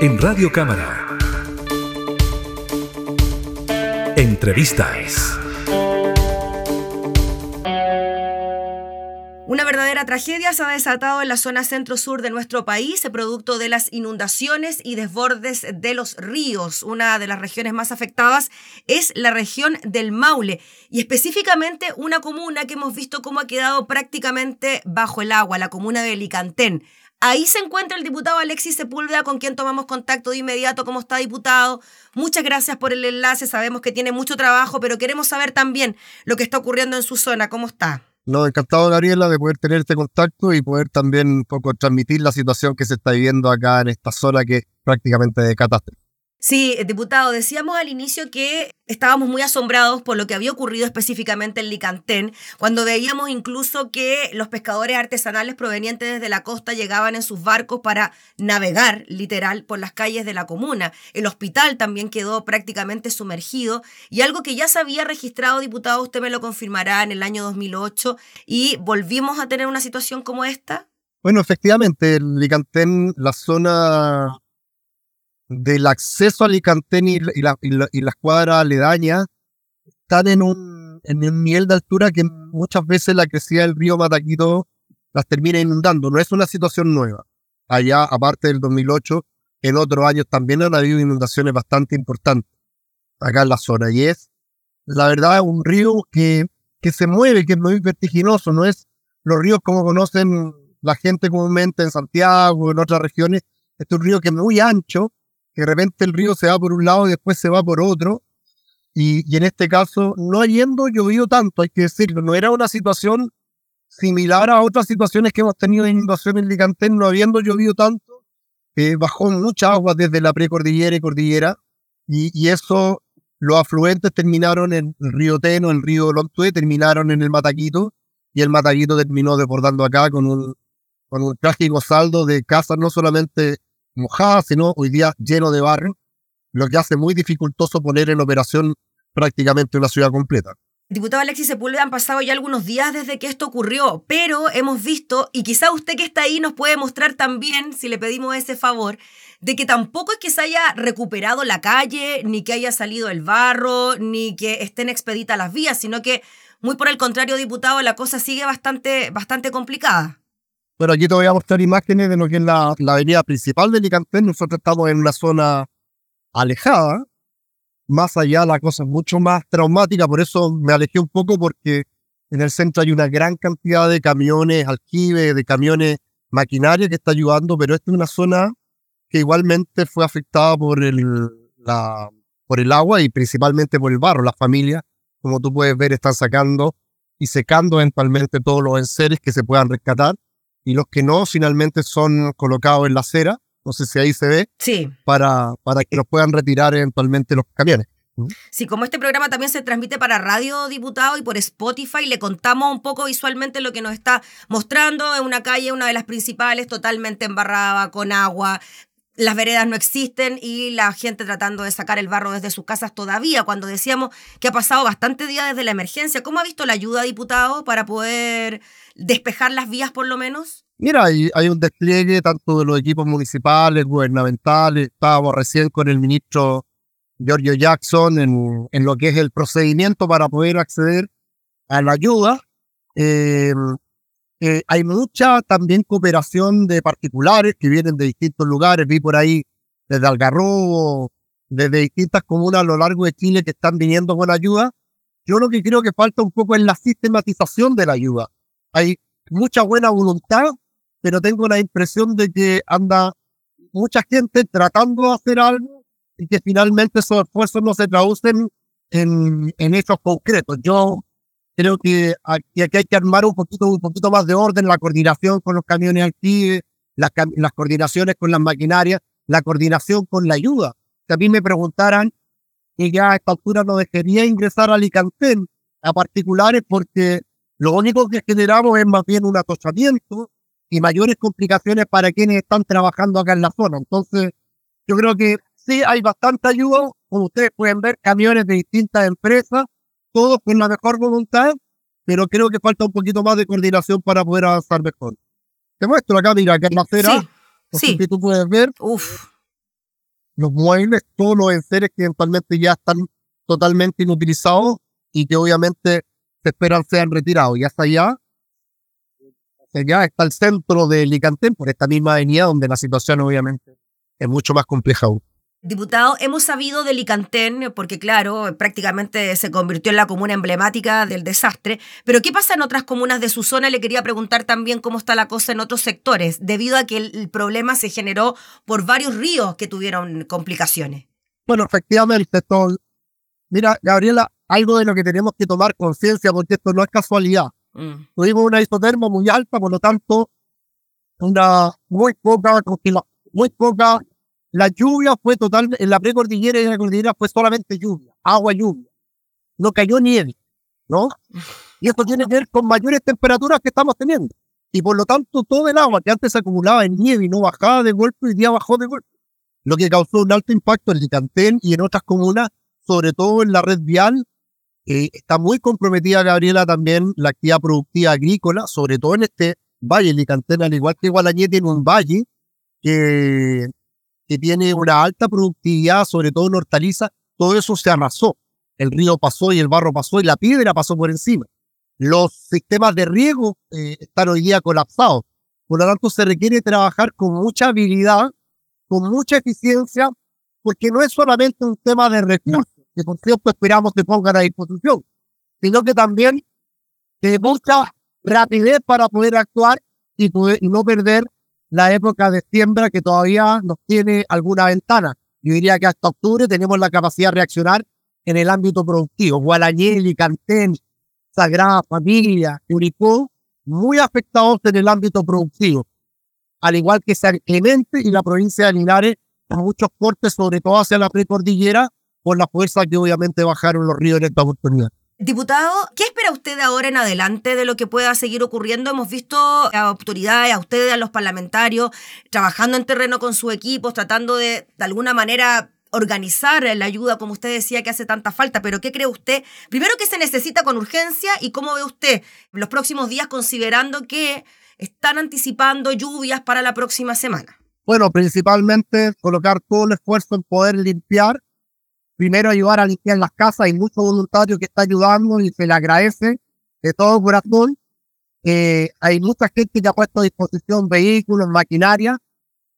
en Radio Cámara. Entrevistas. Una verdadera tragedia se ha desatado en la zona centro-sur de nuestro país, producto de las inundaciones y desbordes de los ríos. Una de las regiones más afectadas es la región del Maule y específicamente una comuna que hemos visto cómo ha quedado prácticamente bajo el agua, la comuna de Licantén. Ahí se encuentra el diputado Alexis Sepúlveda, con quien tomamos contacto de inmediato. ¿Cómo está, diputado? Muchas gracias por el enlace. Sabemos que tiene mucho trabajo, pero queremos saber también lo que está ocurriendo en su zona. ¿Cómo está? No, encantado, Gabriela, de poder tener este contacto y poder también un poco transmitir la situación que se está viviendo acá en esta zona que es prácticamente de catástrofe. Sí, diputado, decíamos al inicio que estábamos muy asombrados por lo que había ocurrido específicamente en Licantén, cuando veíamos incluso que los pescadores artesanales provenientes desde la costa llegaban en sus barcos para navegar, literal, por las calles de la comuna. El hospital también quedó prácticamente sumergido y algo que ya se había registrado, diputado, usted me lo confirmará en el año 2008 y volvimos a tener una situación como esta. Bueno, efectivamente, en Licantén, la zona del acceso a Alicantén y, la, y, las cuadras aledañas están en un, en un nivel de altura que muchas veces la crecida del río Mataquito las termina inundando. No es una situación nueva. Allá, aparte del 2008, en otros años también han habido inundaciones bastante importantes acá en la zona. Y es, la verdad, un río que, que se mueve, que es muy vertiginoso. No es los ríos como conocen la gente comúnmente en Santiago, en otras regiones. Este es un río que es muy ancho, de repente el río se va por un lado y después se va por otro. Y, en este caso, no habiendo llovido tanto, hay que decirlo, no era una situación similar a otras situaciones que hemos tenido de inundación en Licantén, no habiendo llovido tanto, eh, bajó mucha agua desde la precordillera y cordillera, y, y, eso, los afluentes terminaron en el río Teno, el río Lontue, terminaron en el Mataquito, y el Mataquito terminó desbordando acá con un, con un trágico saldo de casas no solamente mojada, sino hoy día lleno de barro, lo que hace muy dificultoso poner en operación prácticamente una ciudad completa. Diputado Alexis Sepúlveda, han pasado ya algunos días desde que esto ocurrió, pero hemos visto, y quizá usted que está ahí nos puede mostrar también, si le pedimos ese favor, de que tampoco es que se haya recuperado la calle, ni que haya salido el barro, ni que estén expeditas las vías, sino que, muy por el contrario, diputado, la cosa sigue bastante, bastante complicada. Bueno, aquí te voy a mostrar imágenes de lo que es la, avenida principal de Licantén. Nosotros estamos en una zona alejada. Más allá la cosa es mucho más traumática, por eso me alejé un poco porque en el centro hay una gran cantidad de camiones alquive, de camiones maquinaria que está ayudando, pero esta es una zona que igualmente fue afectada por el, por el agua y principalmente por el barro. Las familias, como tú puedes ver, están sacando y secando eventualmente todos los enseres que se puedan rescatar y los que no finalmente son colocados en la acera, no sé si ahí se ve, sí. para, para que los puedan retirar eventualmente los camiones. Sí, como este programa también se transmite para Radio Diputado y por Spotify, le contamos un poco visualmente lo que nos está mostrando en una calle, una de las principales, totalmente embarrada, con agua, las veredas no existen y la gente tratando de sacar el barro desde sus casas todavía, cuando decíamos que ha pasado bastante día desde la emergencia. ¿Cómo ha visto la ayuda, diputado, para poder despejar las vías por lo menos? Mira, hay, un despliegue tanto de los equipos municipales, gubernamentales. Estábamos recién con el ministro Giorgio Jackson en, en lo que es el procedimiento para poder acceder a la ayuda. Eh, eh, hay mucha también cooperación de particulares que vienen de distintos lugares. Vi por ahí desde Algarrobo, desde distintas comunas a lo largo de Chile que están viniendo con ayuda. Yo lo que creo que falta un poco es la sistematización de la ayuda. Hay mucha buena voluntad, pero tengo la impresión de que anda mucha gente tratando de hacer algo y que finalmente esos esfuerzos no se traducen en, en hechos concretos. Yo creo que aquí, hay que armar un poquito, un poquito más de orden, la coordinación con los camiones activos, las, las coordinaciones con las maquinarias, la coordinación con la ayuda. Si a mí me preguntaran que ya a esta altura no dejaría ingresar a Alicantén a particulares porque lo único que generamos es más bien un atosamiento y mayores complicaciones para quienes están trabajando acá en la zona. Entonces, yo creo que sí hay bastante ayuda, como ustedes pueden ver, camiones de distintas empresas todos con la mejor voluntad, pero creo que falta un poquito más de coordinación para poder avanzar mejor. Te muestro acá, mira, que es la acera. Sí, sí. tú puedes ver. Uf. los muebles, todos los enseres que eventualmente ya están totalmente inutilizados y que obviamente se esperan sean retirados. Y hasta allá, hasta allá está el centro de Licantén, por esta misma avenida donde la situación obviamente es mucho más compleja aún. Diputado, hemos sabido de Licantén, porque claro, prácticamente se convirtió en la comuna emblemática del desastre, pero ¿qué pasa en otras comunas de su zona? Le quería preguntar también cómo está la cosa en otros sectores, debido a que el, problema se generó por varios ríos que tuvieron complicaciones. Bueno, efectivamente, esto, mira, Gabriela, algo de lo que tenemos que tomar conciencia, porque esto no es casualidad. Mm. Tuvimos una isoterma muy alta, por lo tanto, una muy poca, muy poca la lluvia fue total, en la precordillera y en la cordillera fue solamente lluvia, agua, lluvia. No cayó nieve, ¿no? Y esto tiene que ver con mayores temperaturas que estamos teniendo. Y por lo tanto, todo el agua que antes se acumulaba en nieve y no bajaba de golpe, hoy día bajó de golpe. Lo que causó un alto impacto en Licantén y en otras comunas, sobre todo en la red vial. Eh, está muy comprometida, Gabriela, también la actividad productiva agrícola, sobre todo en este valle. Licantén, al igual que Gualañé, tiene un valle que que tiene una alta productividad, sobre todo en hortalizas, todo eso se arrasó. El río pasó y el barro pasó y la piedra pasó por encima. Los sistemas de riego eh, están hoy día colapsados. Por lo tanto, se requiere trabajar con mucha habilidad, con mucha eficiencia, porque no es solamente un tema de recursos, que por cierto esperamos que pongan a disposición, sino que también de mucha rapidez para poder actuar y, no perder la época de siembra que todavía nos tiene alguna ventana. Yo diría que hasta octubre tenemos la capacidad de reaccionar en el ámbito productivo. Gualañeli, Cantén, Sagrada Familia, Curicó, muy afectados en el ámbito productivo. Al igual que San Clemente y la provincia de Linares, con muchos cortes, sobre todo hacia la precordillera, por la fuerza que obviamente bajaron los ríos en esta oportunidad. Diputado, ¿qué espera usted ahora en adelante de lo que pueda seguir ocurriendo? Hemos visto a autoridades, a ustedes, a los parlamentarios, trabajando en terreno con sus equipos, tratando de, de alguna manera, organizar la ayuda, como usted decía, que hace tanta falta, pero ¿qué cree usted? Primero, ¿qué se necesita con urgencia y cómo ve usted los próximos días considerando que están anticipando lluvias para la próxima semana? Bueno, principalmente colocar todo el esfuerzo en poder limpiar primero ayudar a limpiar las casas. Hay muchos voluntarios que están ayudando y se le agradece de todo corazón. Eh, hay mucha gente que ha puesto a disposición vehículos, maquinaria,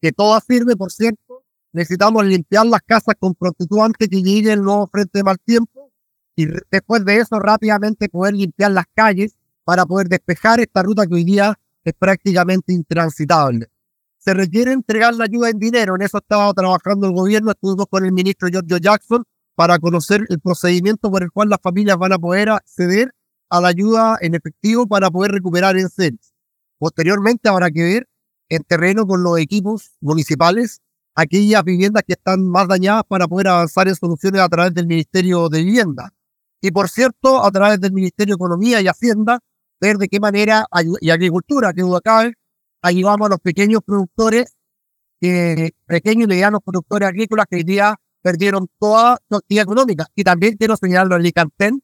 que todo sirve, por cierto. Necesitamos limpiar las casas con prontitud antes que llegue el nuevo frente de mal tiempo. Y después de eso, rápidamente poder limpiar las calles para poder despejar esta ruta que hoy día es prácticamente intransitable se requiere entregar la ayuda en dinero. En eso estaba trabajando el gobierno. Estuvimos con el ministro Giorgio Jackson para conocer el procedimiento por el cual las familias van a poder acceder a la ayuda en efectivo para poder recuperar en seres. Posteriormente habrá que ver en terreno con los equipos municipales aquellas viviendas que están más dañadas para poder avanzar en soluciones a través del Ministerio de Vivienda. Y por cierto, a través del Ministerio de Economía y Hacienda, ver de qué manera, y Agricultura, que duda cabe, ayudamos a los pequeños productores, pequeños y medianos productores agrícolas que hoy día perdieron toda su actividad económica. Y también quiero señalarlo en Licantén,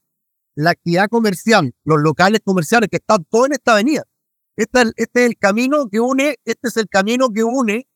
la actividad comercial, los locales comerciales que están todos en esta avenida. Este, este es el camino que une, este es el camino que une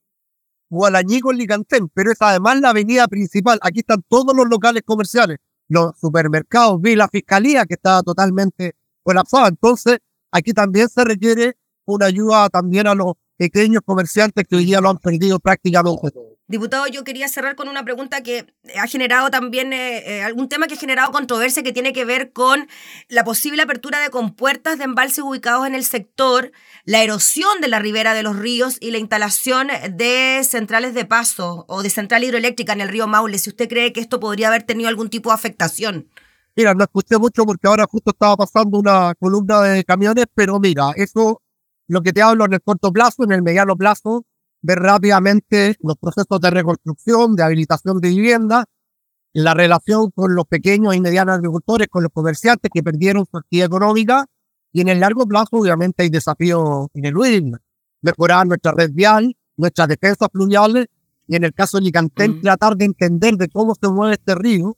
Gualañí con Licantén, pero es además la avenida principal. Aquí están todos los locales comerciales, los supermercados, vi la fiscalía que está totalmente colapsada. Entonces, aquí también se requiere una ayuda también a los pequeños comerciantes que hoy día lo han perdido prácticamente todo. Diputado, yo quería cerrar con una pregunta que ha generado también eh, eh, algún tema que ha generado controversia que tiene que ver con la posible apertura de compuertas de embalses ubicados en el sector, la erosión de la ribera de los ríos y la instalación de centrales de paso o de central hidroeléctrica en el río Maule. Si usted cree que esto podría haber tenido algún tipo de afectación. Mira, no escuché mucho porque ahora justo estaba pasando una columna de camiones, pero mira, eso lo que te hablo en el corto plazo, en el mediano plazo, ver rápidamente los procesos de reconstrucción, de habilitación de vivienda, la relación con los pequeños y medianos agricultores, con los comerciantes que perdieron su actividad económica, y en el largo plazo obviamente hay desafíos ineludibles. Mejorar nuestra red vial, nuestras defensas fluviales, y en el caso de Licantén, mm. tratar de entender de cómo se mueve este río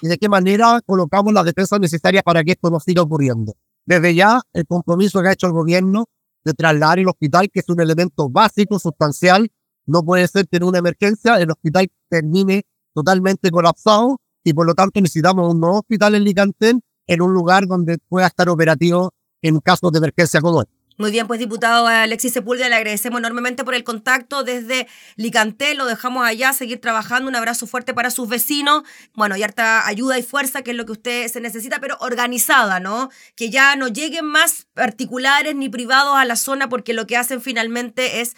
y de qué manera colocamos las defensas necesarias para que esto no siga ocurriendo. Desde ya, el compromiso que ha hecho el gobierno de trasladar el hospital, que es un elemento básico, sustancial, No puede ser en una emergencia el hospital termine totalmente colapsado y por lo tanto necesitamos un nuevo hospital en Licantén en un lugar donde pueda estar operativo en casos de emergencia como esta. Muy bien, pues diputado Alexis Sepúlveda, le agradecemos enormemente por el contacto desde Licanté, lo dejamos allá, seguir trabajando, un abrazo fuerte para sus vecinos, bueno, y harta ayuda y fuerza, que es lo que usted se necesita, pero organizada, ¿no? Que ya no lleguen más particulares ni privados a la zona porque lo que hacen finalmente es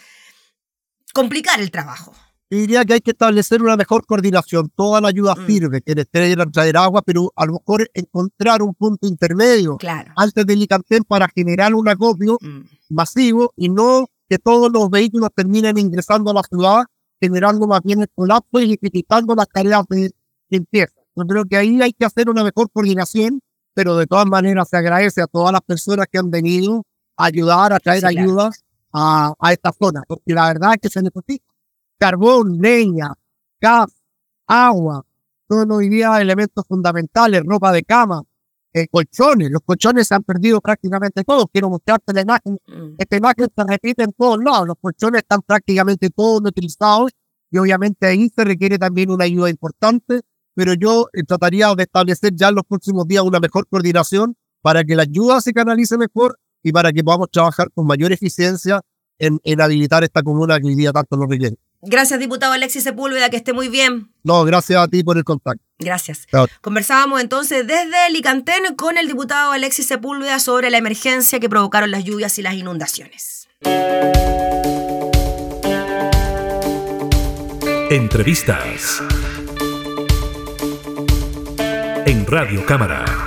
complicar el trabajo diría que hay que establecer una mejor coordinación. Toda la ayuda mm. sirve, que traer, traer agua, pero a lo mejor encontrar un punto intermedio antes del Licantén para generar un acopio mm. masivo y no que todos los vehículos terminen ingresando a la ciudad, generando más bien el colapso y dificultando las tareas de limpieza. Yo creo que ahí hay que hacer una mejor coordinación, pero de todas maneras se agradece a todas las personas que han venido a ayudar, a traer ayudas a, a esta zona, porque la verdad es que se necesita carbón, leña, gas, agua, son hoy día elementos fundamentales, ropa de cama, eh, colchones. Los colchones se han perdido prácticamente todos. Quiero mostrarte la imagen. Mm. Esta imagen se repite en todos lados. Los colchones están prácticamente todos utilizados y obviamente ahí se requiere también una ayuda importante. Pero yo eh, trataría de establecer ya en los próximos días una mejor coordinación para que la ayuda se canalice mejor y para que podamos trabajar con mayor eficiencia en, en habilitar esta comuna que hoy día tanto nos requiere. Gracias, diputado Alexis Sepúlveda, que esté muy bien. No, gracias a ti por el contacto. Gracias. Conversábamos entonces desde Licantén con el diputado Alexis Sepúlveda sobre la emergencia que provocaron las lluvias y las inundaciones. Entrevistas en Radio Cámara.